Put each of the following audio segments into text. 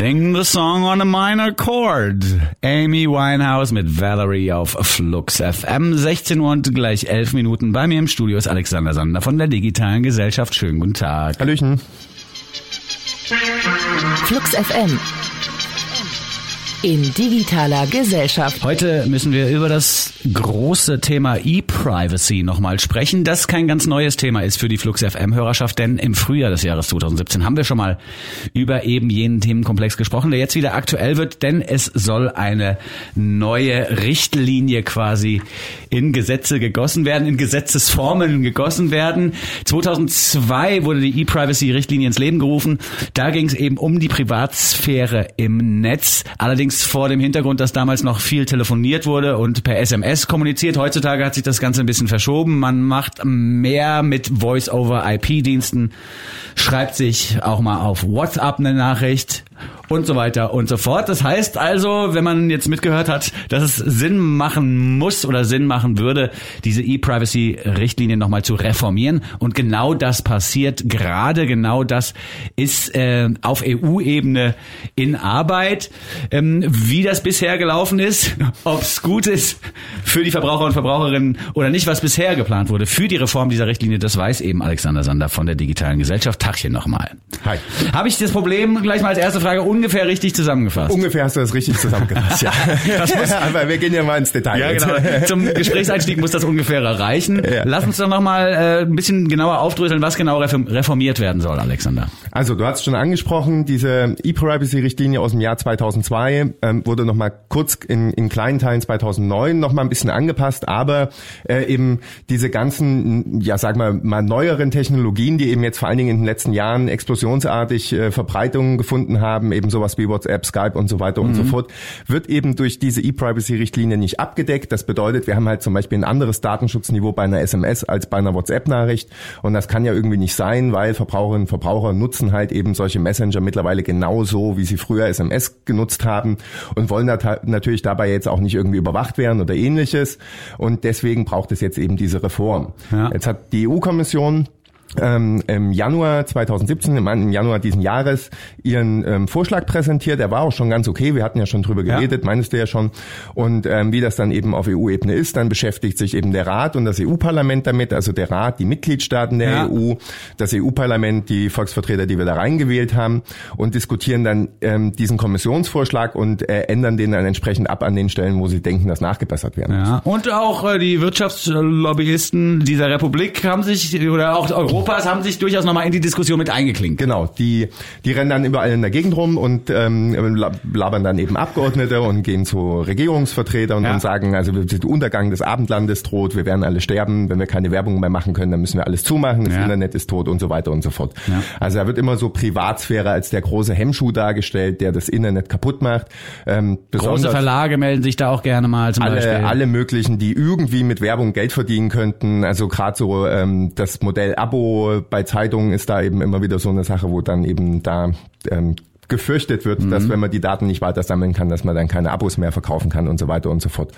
Ending the song on a minor chord. Amy Winehouse mit Valerie auf Flux FM. 16 Uhr und gleich 11 Minuten. Bei mir im Studio ist Alexander Sander von der Digitalen Gesellschaft. Schönen guten Tag. Hallöchen. Flux FM in digitaler Gesellschaft. Heute müssen wir über das große Thema E-Privacy nochmal sprechen, das kein ganz neues Thema ist für die Flux FM-Hörerschaft, denn im Frühjahr des Jahres 2017 haben wir schon mal über eben jenen Themenkomplex gesprochen, der jetzt wieder aktuell wird, denn es soll eine neue Richtlinie quasi in Gesetze gegossen werden, in Gesetzesformen gegossen werden. 2002 wurde die E-Privacy-Richtlinie ins Leben gerufen. Da ging es eben um die Privatsphäre im Netz. Allerdings Allerdings vor dem Hintergrund, dass damals noch viel telefoniert wurde und per SMS kommuniziert. Heutzutage hat sich das Ganze ein bisschen verschoben. Man macht mehr mit Voice-over-IP-Diensten, schreibt sich auch mal auf WhatsApp eine Nachricht und so weiter und so fort. Das heißt also, wenn man jetzt mitgehört hat, dass es Sinn machen muss oder Sinn machen würde, diese E-Privacy-Richtlinie nochmal zu reformieren. Und genau das passiert gerade, genau das ist äh, auf EU-Ebene in Arbeit. Ähm, wie das bisher gelaufen ist, ob es gut ist für die Verbraucher und Verbraucherinnen oder nicht, was bisher geplant wurde für die Reform dieser Richtlinie, das weiß eben Alexander Sander von der Digitalen Gesellschaft. Tachchen nochmal. Hi. Habe ich das Problem gleich mal als erste Frage ungefähr richtig zusammengefasst. Ungefähr hast du das richtig zusammengefasst, ja. das muss, Aber wir gehen ja mal ins Detail. Ja, genau. Zum Gesprächseinstieg muss das ungefähr reichen. Ja. Lass uns doch nochmal äh, ein bisschen genauer aufdröseln, was genau reformiert werden soll, Alexander. Also, du hast schon angesprochen, diese E-Privacy-Richtlinie aus dem Jahr 2002 ähm, wurde nochmal kurz in, in kleinen Teilen 2009 nochmal ein bisschen angepasst, aber äh, eben diese ganzen, ja, sag mal, mal neueren Technologien, die eben jetzt vor allen Dingen in den letzten Jahren explosionsartig äh, Verbreitung gefunden haben, eben sowas wie WhatsApp, Skype und so weiter mhm. und so mhm. fort, wird eben durch diese E-Privacy-Richtlinie nicht abgedeckt. Das bedeutet, wir haben halt zum Beispiel ein anderes Datenschutzniveau bei einer SMS als bei einer WhatsApp-Nachricht. Und das kann ja irgendwie nicht sein, weil Verbraucherinnen und Verbraucher nutzen halt eben solche Messenger mittlerweile genauso, wie sie früher SMS genutzt haben und wollen natürlich dabei jetzt auch nicht irgendwie überwacht werden oder ähnliches. Und deswegen braucht es jetzt eben diese Reform. Ja. Jetzt hat die EU-Kommission ähm, im Januar 2017, im Januar diesen Jahres, ihren ähm, Vorschlag präsentiert. Er war auch schon ganz okay. Wir hatten ja schon drüber geredet, ja. meinst du ja schon. Und ähm, wie das dann eben auf EU-Ebene ist, dann beschäftigt sich eben der Rat und das EU-Parlament damit. Also der Rat, die Mitgliedstaaten der ja. EU, das EU-Parlament, die Volksvertreter, die wir da reingewählt haben und diskutieren dann ähm, diesen Kommissionsvorschlag und äh, ändern den dann entsprechend ab an den Stellen, wo sie denken, dass nachgebessert werden ja. muss. Und auch äh, die Wirtschaftslobbyisten dieser Republik haben sich, oder auch Europa Europas haben sich durchaus nochmal in die Diskussion mit eingeklinkt. Genau, die, die rennen dann überall in der Gegend rum und ähm, labern dann eben Abgeordnete und gehen zu Regierungsvertretern ja. und sagen, also der Untergang des Abendlandes droht, wir werden alle sterben, wenn wir keine Werbung mehr machen können, dann müssen wir alles zumachen, das ja. Internet ist tot und so weiter und so fort. Ja. Also da wird immer so Privatsphäre als der große Hemmschuh dargestellt, der das Internet kaputt macht. Ähm, Große Verlage melden sich da auch gerne mal zum alle, Beispiel. Alle möglichen, die irgendwie mit Werbung Geld verdienen könnten. Also gerade so ähm, das Modell Abo bei Zeitungen ist da eben immer wieder so eine Sache, wo dann eben da ähm, gefürchtet wird, mhm. dass wenn man die Daten nicht weiter sammeln kann, dass man dann keine Abos mehr verkaufen kann und so weiter und so fort.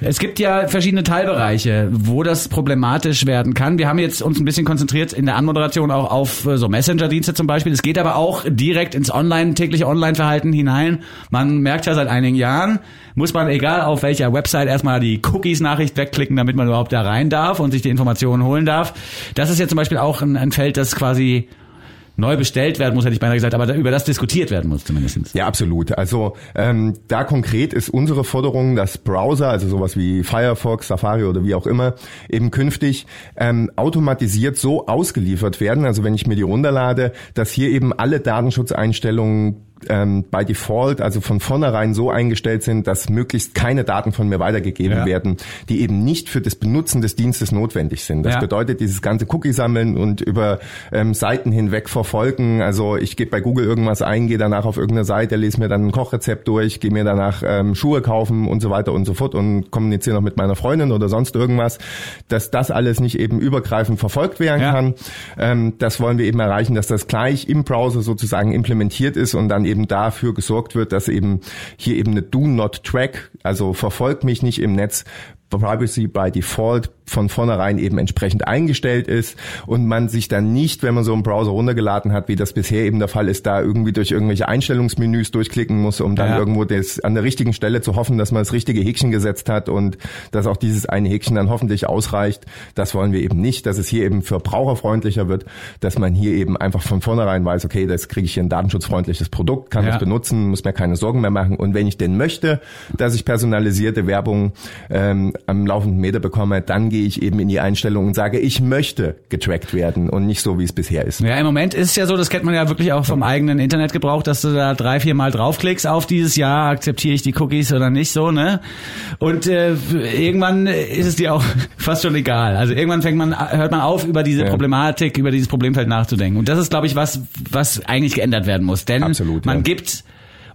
Es gibt ja verschiedene Teilbereiche, wo das problematisch werden kann. Wir haben jetzt uns ein bisschen konzentriert in der Anmoderation auch auf äh, so Messenger-Dienste zum Beispiel. Es geht aber auch direkt ins Online, tägliche Online-Verhalten hinein. Man merkt ja seit einigen Jahren, muss man egal auf welcher Website erstmal die Cookies-Nachricht wegklicken, damit man überhaupt da rein darf und sich die Informationen holen darf. Das ist ja zum Beispiel auch ein, ein Feld, das quasi neu bestellt werden muss, hätte ich beinahe gesagt, aber über das diskutiert werden muss zumindest. Ja, absolut. Also ähm, da konkret ist unsere Forderung, dass Browser, also sowas wie Firefox, Safari oder wie auch immer, eben künftig ähm, automatisiert so ausgeliefert werden, also wenn ich mir die runterlade, dass hier eben alle Datenschutzeinstellungen ähm, by Default, also von vornherein so eingestellt sind, dass möglichst keine Daten von mir weitergegeben ja. werden, die eben nicht für das Benutzen des Dienstes notwendig sind. Das ja. bedeutet, dieses ganze Cookie sammeln und über ähm, Seiten hinweg verfolgen. Also ich gebe bei Google irgendwas ein, gehe danach auf irgendeine Seite, lese mir dann ein Kochrezept durch, gehe mir danach ähm, Schuhe kaufen und so weiter und so fort und kommuniziere noch mit meiner Freundin oder sonst irgendwas, dass das alles nicht eben übergreifend verfolgt werden ja. kann. Ähm, das wollen wir eben erreichen, dass das gleich im Browser sozusagen implementiert ist und dann eben dafür gesorgt wird, dass eben hier eben eine Do Not Track, also verfolgt mich nicht im Netz, Privacy by Default von vornherein eben entsprechend eingestellt ist und man sich dann nicht, wenn man so einen Browser runtergeladen hat, wie das bisher eben der Fall ist, da irgendwie durch irgendwelche Einstellungsmenüs durchklicken muss, um dann ja. irgendwo das an der richtigen Stelle zu hoffen, dass man das richtige Häkchen gesetzt hat und dass auch dieses eine Häkchen dann hoffentlich ausreicht. Das wollen wir eben nicht, dass es hier eben für braucherfreundlicher wird, dass man hier eben einfach von vornherein weiß, okay, das kriege ich hier ein datenschutzfreundliches Produkt, kann ja. das benutzen, muss mir keine Sorgen mehr machen und wenn ich denn möchte, dass ich personalisierte Werbung ähm, am laufenden Meter bekomme, dann gehe ich eben in die Einstellung und sage, ich möchte getrackt werden und nicht so, wie es bisher ist. Ja, im Moment ist es ja so, das kennt man ja wirklich auch vom eigenen Internetgebrauch, dass du da drei, vier Mal draufklickst auf dieses Jahr, akzeptiere ich die Cookies oder nicht so, ne? Und äh, irgendwann ist es dir auch fast schon egal. Also irgendwann fängt man, hört man auf, über diese ja. Problematik, über dieses Problemfeld nachzudenken. Und das ist, glaube ich, was, was eigentlich geändert werden muss. Denn Absolut, man ja. gibt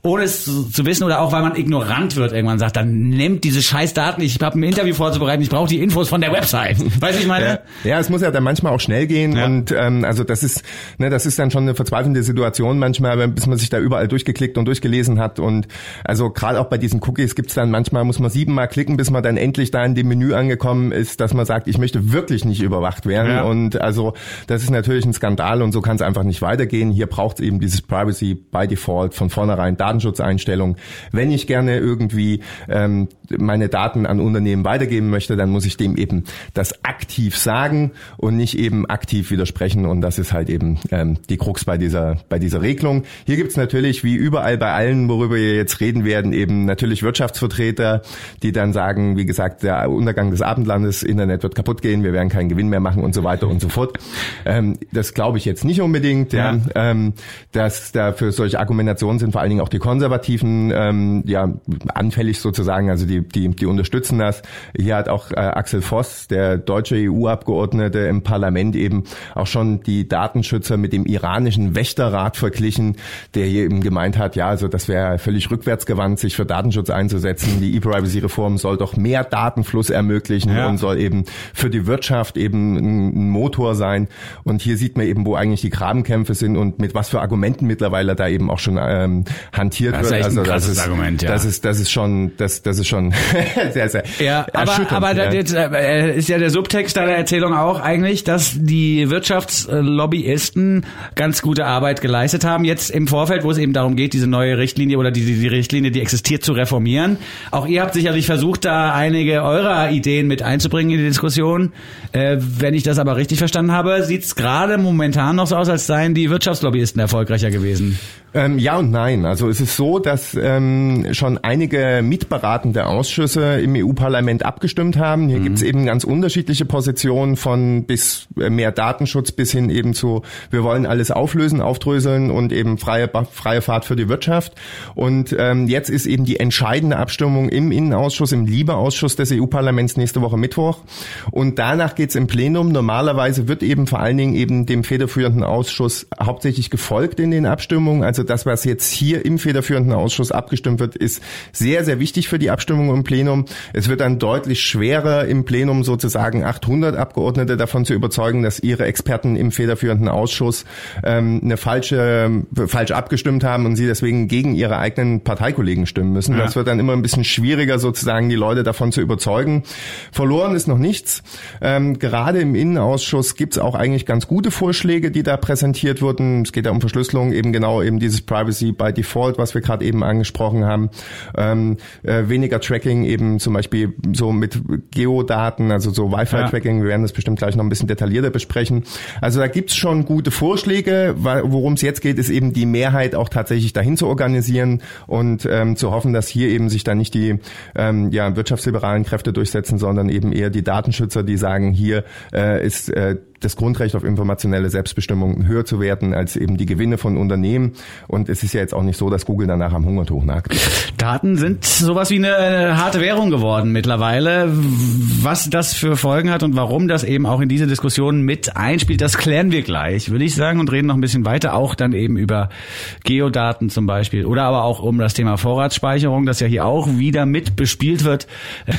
ohne es zu, zu, wissen oder auch weil man ignorant wird irgendwann sagt, dann nimmt diese scheiß Daten, ich habe ein Interview vorzubereiten, ich brauche die Infos von der Website. Weißt du, ich meine? Ja, ja, es muss ja dann manchmal auch schnell gehen ja. und ähm, also das ist ne, das ist dann schon eine verzweifelnde Situation manchmal, bis man sich da überall durchgeklickt und durchgelesen hat und also gerade auch bei diesen Cookies gibt's dann manchmal muss man siebenmal klicken, bis man dann endlich da in dem Menü angekommen ist, dass man sagt, ich möchte wirklich nicht überwacht werden ja. und also das ist natürlich ein Skandal und so kann es einfach nicht weitergehen. Hier braucht es eben dieses Privacy by Default von vornherein Datenschutzeinstellungen. Wenn ich gerne irgendwie ähm, meine Daten an Unternehmen weitergeben möchte, dann muss ich dem eben das aktiv sagen und nicht eben aktiv widersprechen. Und das ist halt eben ähm, die Krux bei dieser, bei dieser Regelung. Hier gibt's natürlich, wie überall bei allen, worüber wir jetzt reden werden, eben natürlich Wirtschaftsvertreter, die dann sagen, wie gesagt, der Untergang des Abendlandes, Internet wird kaputt gehen, wir werden keinen Gewinn mehr machen und so weiter und so fort. Ähm, das glaube ich jetzt nicht unbedingt. Ja. ja. Ähm, dass da für solche Argumentationen sind vor allen Dingen auch die Konservativen ähm, ja anfällig sozusagen. Also die, die, die unterstützen das. Hier hat auch äh, Axel Voss, der deutsche EU-Abgeordnete im Parlament, eben auch schon die Datenschützer mit dem iranischen Wächterrat verglichen, der hier eben gemeint hat, ja, also das wäre völlig rückwärtsgewandt, sich für Datenschutz einzusetzen. Die E-Privacy-Reform soll doch mehr Datenfluss ermöglichen ja. und soll eben für die Wirtschaft eben ein Motor sein. Und hier sieht man eben, wo eigentlich die Grabenkämpfe sind und mit was für Argumenten mittlerweile da eben auch schon ähm, hantiert das wird. also das ist, Argument, ja. das ist das ist schon das das ist schon sehr sehr ja, aber aber ja. Das, äh, ist ja der Subtext deiner Erzählung auch eigentlich, dass die Wirtschaftslobbyisten ganz gute Arbeit geleistet haben jetzt im Vorfeld, wo es eben darum geht, diese neue Richtlinie oder die die Richtlinie, die existiert, zu reformieren. Auch ihr habt sicherlich versucht, da einige eurer Ideen mit einzubringen in die Diskussion. Äh, wenn ich das aber richtig verstanden habe, sieht es gerade momentan noch so aus, als seien die Wirtschaftslobbyisten erfolgreicher gewesen. Ähm, ja und nein. Also es ist so, dass ähm, schon einige mitberatende Ausschüsse im EU-Parlament abgestimmt haben. Hier mhm. gibt es eben ganz unterschiedliche Positionen von bis äh, mehr Datenschutz bis hin eben zu, wir wollen alles auflösen, aufdröseln und eben freie, freie Fahrt für die Wirtschaft. Und ähm, jetzt ist eben die entscheidende Abstimmung im Innenausschuss, im Liebeausschuss des EU-Parlaments nächste Woche Mittwoch. Und danach geht's im Plenum. Normalerweise wird eben vor allen Dingen eben dem federführenden Ausschuss hauptsächlich gefolgt in den Abstimmungen. Also das, was jetzt hier im federführenden Ausschuss abgestimmt wird, ist sehr, sehr wichtig für die Abstimmung im Plenum. Es wird dann deutlich schwerer im Plenum sozusagen 800 Abgeordnete davon zu überzeugen, dass ihre Experten im federführenden Ausschuss ähm, eine falsche, falsch abgestimmt haben und sie deswegen gegen ihre eigenen Parteikollegen stimmen müssen. Ja. Das wird dann immer ein bisschen schwieriger sozusagen die Leute davon zu überzeugen. Verloren ist noch nichts. Ähm, gerade im Innenausschuss gibt es auch eigentlich ganz gute Vorschläge, die da präsentiert wurden. Es geht ja um Verschlüsselung, eben genau eben diese dieses Privacy by Default, was wir gerade eben angesprochen haben, ähm, äh, weniger Tracking eben zum Beispiel so mit Geodaten, also so Wi-Fi-Tracking, ja. wir werden das bestimmt gleich noch ein bisschen detaillierter besprechen. Also da gibt's schon gute Vorschläge, worum es jetzt geht, ist eben die Mehrheit auch tatsächlich dahin zu organisieren und ähm, zu hoffen, dass hier eben sich dann nicht die ähm, ja, wirtschaftsliberalen Kräfte durchsetzen, sondern eben eher die Datenschützer, die sagen, hier äh, ist äh, das Grundrecht auf informationelle Selbstbestimmung höher zu werten als eben die Gewinne von Unternehmen. Und es ist ja jetzt auch nicht so, dass Google danach am Hungertuch nagt. Daten sind sowas wie eine harte Währung geworden mittlerweile. Was das für Folgen hat und warum das eben auch in diese Diskussion mit einspielt, das klären wir gleich, würde ich sagen, und reden noch ein bisschen weiter, auch dann eben über Geodaten zum Beispiel oder aber auch um das Thema Vorratsspeicherung, das ja hier auch wieder mit bespielt wird.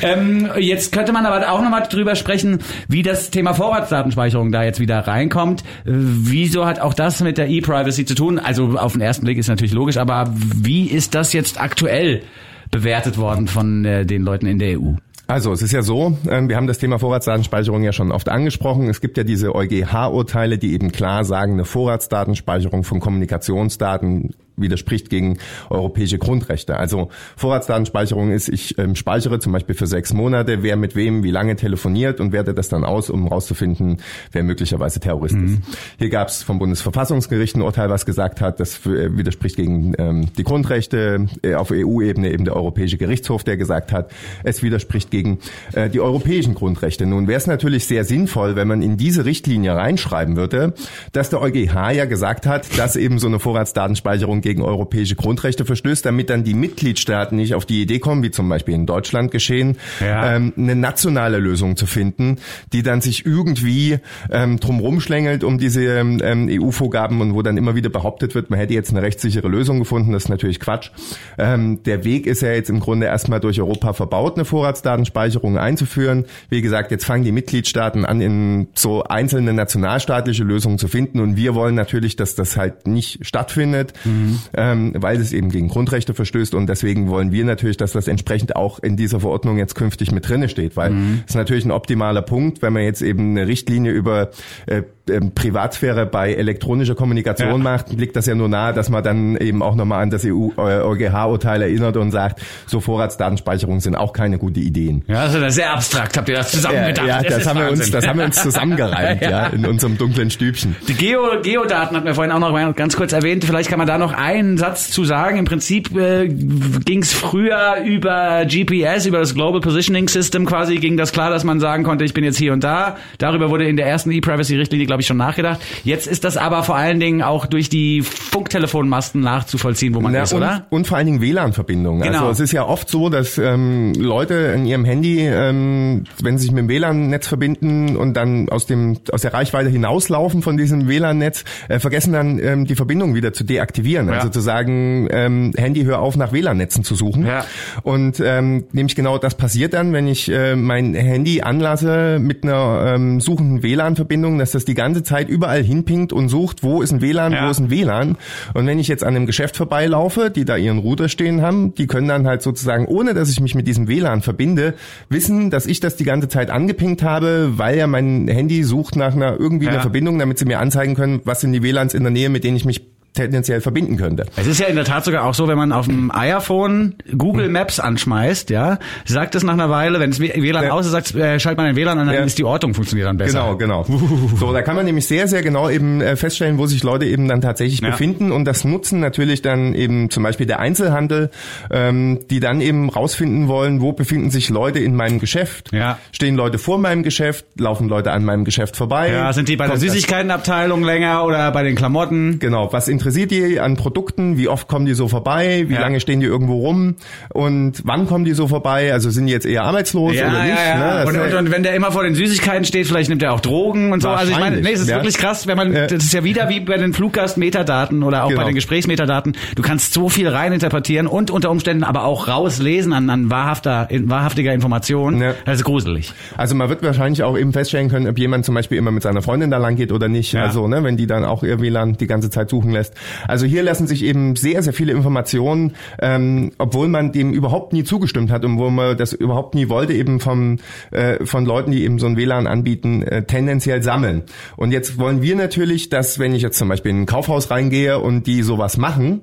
Ähm, jetzt könnte man aber auch nochmal drüber sprechen, wie das Thema Vorratsdatenspeicherung da jetzt wieder reinkommt. Wieso hat auch das mit der E-Privacy zu tun? Also auf den ersten Blick ist natürlich logisch, aber wie ist das jetzt aktuell bewertet worden von äh, den Leuten in der EU? Also es ist ja so, ähm, wir haben das Thema Vorratsdatenspeicherung ja schon oft angesprochen. Es gibt ja diese EuGH-Urteile, die eben klar sagen, eine Vorratsdatenspeicherung von Kommunikationsdaten widerspricht gegen europäische Grundrechte. Also Vorratsdatenspeicherung ist, ich ähm, speichere zum Beispiel für sechs Monate, wer mit wem wie lange telefoniert und werte das dann aus, um herauszufinden, wer möglicherweise Terrorist mhm. ist. Hier gab es vom Bundesverfassungsgericht ein Urteil, was gesagt hat, das äh, widerspricht gegen ähm, die Grundrechte. Äh, auf EU-Ebene eben der Europäische Gerichtshof, der gesagt hat, es widerspricht gegen äh, die europäischen Grundrechte. Nun wäre es natürlich sehr sinnvoll, wenn man in diese Richtlinie reinschreiben würde, dass der EuGH ja gesagt hat, dass eben so eine Vorratsdatenspeicherung gegen europäische Grundrechte verstößt, damit dann die Mitgliedstaaten nicht auf die Idee kommen, wie zum Beispiel in Deutschland geschehen, ja. ähm, eine nationale Lösung zu finden, die dann sich irgendwie ähm, drumherum schlängelt um diese ähm, EU-Vorgaben und wo dann immer wieder behauptet wird, man hätte jetzt eine rechtssichere Lösung gefunden. Das ist natürlich Quatsch. Ähm, der Weg ist ja jetzt im Grunde erstmal durch Europa verbaut, eine Vorratsdatenspeicherung einzuführen. Wie gesagt, jetzt fangen die Mitgliedstaaten an, in so einzelne nationalstaatliche Lösungen zu finden und wir wollen natürlich, dass das halt nicht stattfindet. Mhm ähm, weil es eben gegen Grundrechte verstößt und deswegen wollen wir natürlich, dass das entsprechend auch in dieser Verordnung jetzt künftig mit drinne steht, weil mhm. es ist natürlich ein optimaler Punkt, wenn man jetzt eben eine Richtlinie über äh, ähm, Privatsphäre bei elektronischer Kommunikation ja. macht, liegt das ja nur nahe, dass man dann eben auch nochmal an das EU-EuGH-Urteil äh, erinnert und sagt, so Vorratsdatenspeicherungen sind auch keine gute Ideen. Ja, das ist sehr abstrakt. Habt ihr das zusammengedacht? Ja, ja das, das haben wir uns, das haben wir uns zusammengereimt, ja. in unserem dunklen Stübchen. Die Geo, Geodaten hatten wir vorhin auch noch ganz kurz erwähnt. Vielleicht kann man da noch einen Satz zu sagen. Im Prinzip äh, ging es früher über GPS, über das Global Positioning System quasi, ging das klar, dass man sagen konnte, ich bin jetzt hier und da. Darüber wurde in der ersten E-Privacy-Richtlinie, glaube ich, schon nachgedacht. Jetzt ist das aber vor allen Dingen auch durch die Funktelefonmasten nachzuvollziehen, wo man ja, ist, und, oder? Und vor allen Dingen WLAN-Verbindungen. Genau. Also es ist ja oft so, dass ähm, Leute in ihrem Handy, ähm, wenn sie sich mit dem WLAN-Netz verbinden und dann aus dem aus der Reichweite hinauslaufen von diesem WLAN-Netz, äh, vergessen dann ähm, die Verbindung wieder zu deaktivieren. Ja. Also zu sagen, ähm, Handy, hör auf, nach WLAN-Netzen zu suchen. Ja. Und ähm, nämlich genau das passiert dann, wenn ich äh, mein Handy anlasse mit einer ähm, suchenden WLAN-Verbindung, dass das die ganze Zeit überall hinpinkt und sucht, wo ist ein WLAN, ja. wo ist ein WLAN. Und wenn ich jetzt an einem Geschäft vorbeilaufe, die da ihren Router stehen haben, die können dann halt sozusagen, ohne dass ich mich mit diesem WLAN verbinde, wissen, dass ich das die ganze Zeit angepinkt habe, weil ja mein Handy sucht nach einer irgendwie einer Verbindung, damit sie mir anzeigen können, was sind die WLANs in der Nähe, mit denen ich mich tendenziell verbinden könnte. Es ist ja in der Tat sogar auch so, wenn man auf dem iPhone Google Maps anschmeißt, ja, sagt es nach einer Weile, wenn es WLAN ja. aus ist, sagt, äh, schalt man ein WLAN an, dann ja. ist die Ortung funktioniert dann besser. Genau, genau. So, da kann man nämlich sehr, sehr genau eben äh, feststellen, wo sich Leute eben dann tatsächlich ja. befinden und das nutzen natürlich dann eben zum Beispiel der Einzelhandel, ähm, die dann eben rausfinden wollen, wo befinden sich Leute in meinem Geschäft. Ja. Stehen Leute vor meinem Geschäft, laufen Leute an meinem Geschäft vorbei. Ja, sind die bei der Süßigkeitenabteilung länger oder bei den Klamotten? Genau, was interessiert die an Produkten? Wie oft kommen die so vorbei? Wie ja. lange stehen die irgendwo rum? Und wann kommen die so vorbei? Also sind die jetzt eher arbeitslos ja, oder nicht? Ja, ja. Ne? Und, und, und, wenn der immer vor den Süßigkeiten steht, vielleicht nimmt er auch Drogen und so. Also ich meine, nee, es ist wirklich krass, wenn man, das ist ja wieder wie bei den Fluggast-Metadaten oder auch genau. bei den Gesprächsmetadaten. Du kannst so viel reininterpretieren und unter Umständen aber auch rauslesen an, an wahrhafter, in, wahrhaftiger Information. Das ist gruselig. Also man wird wahrscheinlich auch eben feststellen können, ob jemand zum Beispiel immer mit seiner Freundin da lang geht oder nicht. Also, ne, wenn die dann auch ihr WLAN die ganze Zeit suchen lässt. Also hier lassen sich eben sehr, sehr viele Informationen, ähm, obwohl man dem überhaupt nie zugestimmt hat und wo man das überhaupt nie wollte, eben vom, äh, von Leuten, die eben so ein WLAN anbieten, äh, tendenziell sammeln. Und jetzt wollen wir natürlich, dass wenn ich jetzt zum Beispiel in ein Kaufhaus reingehe und die sowas machen,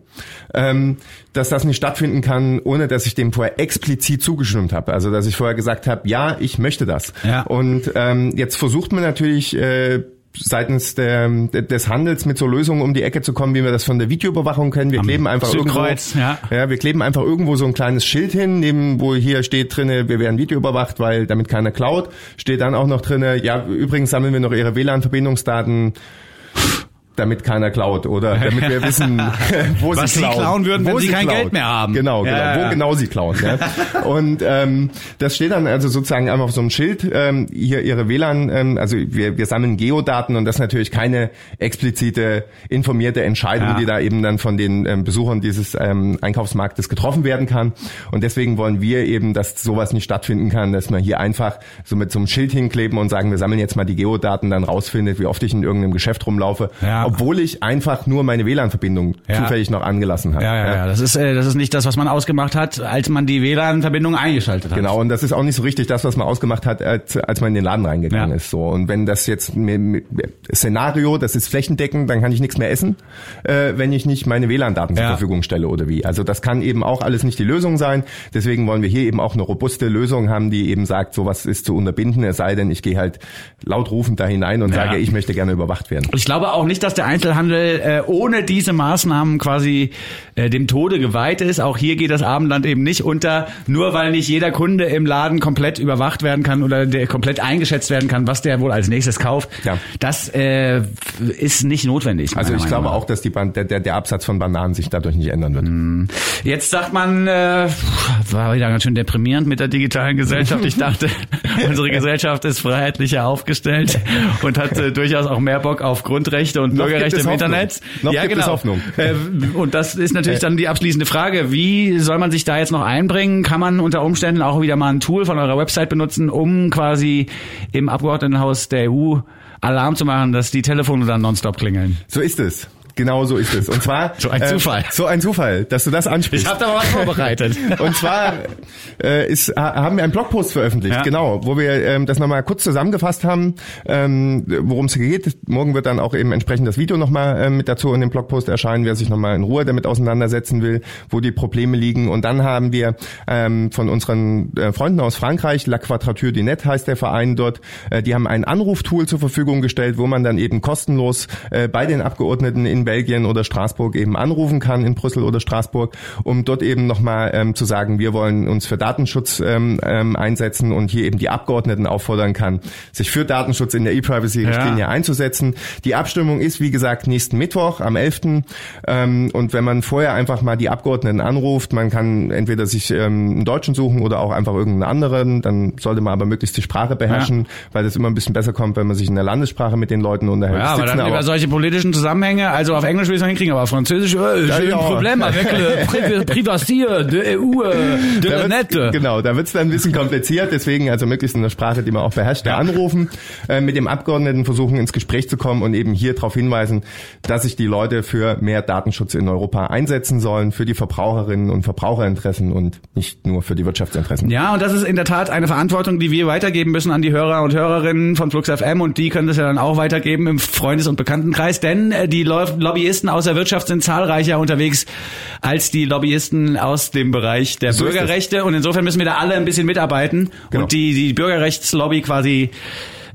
ähm, dass das nicht stattfinden kann, ohne dass ich dem vorher explizit zugestimmt habe. Also dass ich vorher gesagt habe, ja, ich möchte das. Ja. Und ähm, jetzt versucht man natürlich äh, seitens der, des Handels mit so Lösungen um die Ecke zu kommen, wie wir das von der Videoüberwachung kennen. Wir Am kleben einfach irgendwo, ja. ja. wir kleben einfach irgendwo so ein kleines Schild hin, neben wo hier steht drinne, wir werden videoüberwacht, weil damit keiner klaut. Steht dann auch noch drinne, ja, übrigens sammeln wir noch ihre WLAN-Verbindungsdaten damit keiner klaut oder damit wir wissen, wo sie klauen. Sie klauen würden, wo wenn sie, sie kein klauen. Geld mehr haben. Genau, genau, ja, ja. wo genau sie klauen. Ja. Und ähm, das steht dann also sozusagen einfach auf so einem Schild, ähm, hier ihre WLAN, ähm, also wir, wir sammeln Geodaten und das ist natürlich keine explizite informierte Entscheidung, ja. die da eben dann von den ähm, Besuchern dieses ähm, Einkaufsmarktes getroffen werden kann. Und deswegen wollen wir eben, dass sowas nicht stattfinden kann, dass man hier einfach so mit so einem Schild hinkleben und sagen, wir sammeln jetzt mal die Geodaten, dann rausfindet, wie oft ich in irgendeinem Geschäft rumlaufe. Ja obwohl ich einfach nur meine WLAN-Verbindung Ja. zufällig noch angelassen habe. Ja, ja, ja. Das ist, äh, das ist nicht das, was man ausgemacht hat, als man die WLAN-Verbindung eingeschaltet hat. Genau, und das ist auch nicht so richtig das, was man ausgemacht hat, als, als man in den Laden reingegangen Ja. ist. So Und wenn das jetzt mir- mir- Szenario, das ist flächendeckend, dann kann ich nichts mehr essen, äh, wenn ich nicht meine WLAN-Daten zur Ja. Verfügung stelle oder wie. Also das kann eben auch alles nicht die Lösung sein. Deswegen wollen wir hier eben auch eine robuste Lösung haben, die eben sagt, sowas ist zu unterbinden, es sei denn, ich gehe halt laut rufend da hinein und Ja. sage, ich möchte gerne überwacht werden. Ich glaube auch nicht, dass der Einzelhandel äh, ohne diese Maßnahmen quasi äh, dem Tode geweiht ist. Auch hier geht das Abendland eben nicht unter, nur weil nicht jeder Kunde im Laden komplett überwacht werden kann oder der komplett eingeschätzt werden kann, was der wohl als nächstes kauft. Ja. Das äh, ist nicht notwendig. Also ich glaube auch, dass die Ban der, der, der Absatz von Bananen sich dadurch nicht ändern wird. Jetzt sagt man, äh, war wieder ganz schön deprimierend mit der digitalen Gesellschaft. Ich dachte, unsere Gesellschaft ist freiheitlicher aufgestellt und hat äh, durchaus auch mehr Bock auf Grundrechte und Gibt im. Internet. Noch gibt es Hoffnung. Äh, und das ist natürlich dann die abschließende Frage. Wie soll man sich da jetzt noch einbringen? Kann man unter Umständen auch wieder mal ein Tool von eurer Website benutzen, um quasi im Abgeordnetenhaus der EU Alarm zu machen, dass die Telefone dann nonstop klingeln? So ist es. Genau so ist es. Und zwar So ein äh, Zufall. So ein Zufall, dass du das ansprichst. Ich habe da mal was vorbereitet. Und zwar äh, ist, ha- haben wir einen Blogpost veröffentlicht, Ja. genau, wo wir ähm, das nochmal kurz zusammengefasst haben, ähm, worum es geht. Morgen wird dann auch eben entsprechend das Video nochmal ähm, mit dazu in dem Blogpost erscheinen, wer sich nochmal in Ruhe damit auseinandersetzen will, wo die Probleme liegen. Und dann haben wir ähm, von unseren äh, Freunden aus Frankreich, La Quadrature du Net heißt der Verein dort, äh, die haben ein Anruftool zur Verfügung gestellt, wo man dann eben kostenlos äh, bei den Abgeordneten in Belgien oder Straßburg eben anrufen kann, in Brüssel oder Straßburg, um dort eben nochmal ähm, zu sagen, wir wollen uns für Datenschutz ähm, ähm, einsetzen und hier eben die Abgeordneten auffordern kann, sich für Datenschutz in der E-Privacy-Richtlinie Ja. einzusetzen. Die Abstimmung ist, wie gesagt, nächsten Mittwoch am 11. Ähm, und wenn man vorher einfach mal die Abgeordneten anruft, man kann entweder sich ähm, einen Deutschen suchen oder auch einfach irgendeinen anderen, dann sollte man aber möglichst die Sprache beherrschen, weil das immer ein bisschen besser kommt, wenn man sich in der Landessprache mit den Leuten unterhält. Ja, aber dann über solche politischen Zusammenhänge, also auf Englisch will ich noch hinkriegen, aber auf Französisch, äh, Ja, ja. un problème avec le pri privacy de EU, äh, de Da la wird's- net. Genau, da wird's dann ein bisschen kompliziert, deswegen also möglichst in der Sprache, die man auch beherrscht, da anrufen, äh, mit dem Abgeordneten versuchen ins Gespräch zu kommen und eben hier darauf hinweisen, dass sich die Leute für mehr Datenschutz in Europa einsetzen sollen, für die Verbraucherinnen und Verbraucherinteressen und nicht nur für die Wirtschaftsinteressen. Ja, und das ist in der Tat eine Verantwortung, die wir weitergeben müssen an die Hörer und Hörerinnen von Flux FM und die können das ja dann auch weitergeben im Freundes- und Bekanntenkreis, denn äh, die Lo- Lobbyisten aus der Wirtschaft sind zahlreicher unterwegs als die Lobbyisten aus dem Bereich der So. Bürgerrechte und insofern müssen wir da alle ein bisschen mitarbeiten Genau. und die, die Bürgerrechtslobby quasi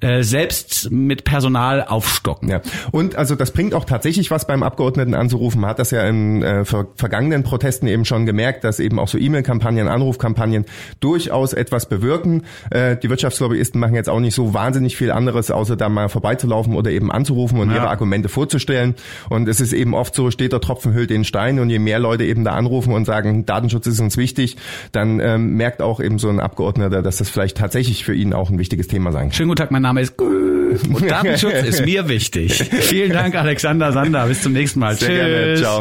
äh, selbst mit Personal aufstocken. Ja, und also das bringt auch tatsächlich was beim Abgeordneten anzurufen. Man hat das ja in äh, ver vergangenen Protesten eben schon gemerkt, dass eben auch so E-Mail-Kampagnen, Anrufkampagnen durchaus etwas bewirken. Äh, die Wirtschaftslobbyisten machen jetzt auch nicht so wahnsinnig viel anderes, außer da mal vorbeizulaufen oder eben anzurufen und Ja. ihre Argumente vorzustellen. Und es ist eben oft so, steht der Tropfen hüllt den Stein und je mehr Leute eben da anrufen und sagen, Datenschutz ist uns wichtig, dann ähm, merkt auch eben so ein Abgeordneter, dass das vielleicht tatsächlich für ihn auch ein wichtiges Thema sein kann. Schönen guten Tag, mein Name ist und Datenschutz ist mir wichtig. Vielen Dank, Alexander Sander. Bis zum nächsten Mal. Sehr Tschüss. gerne. Ciao.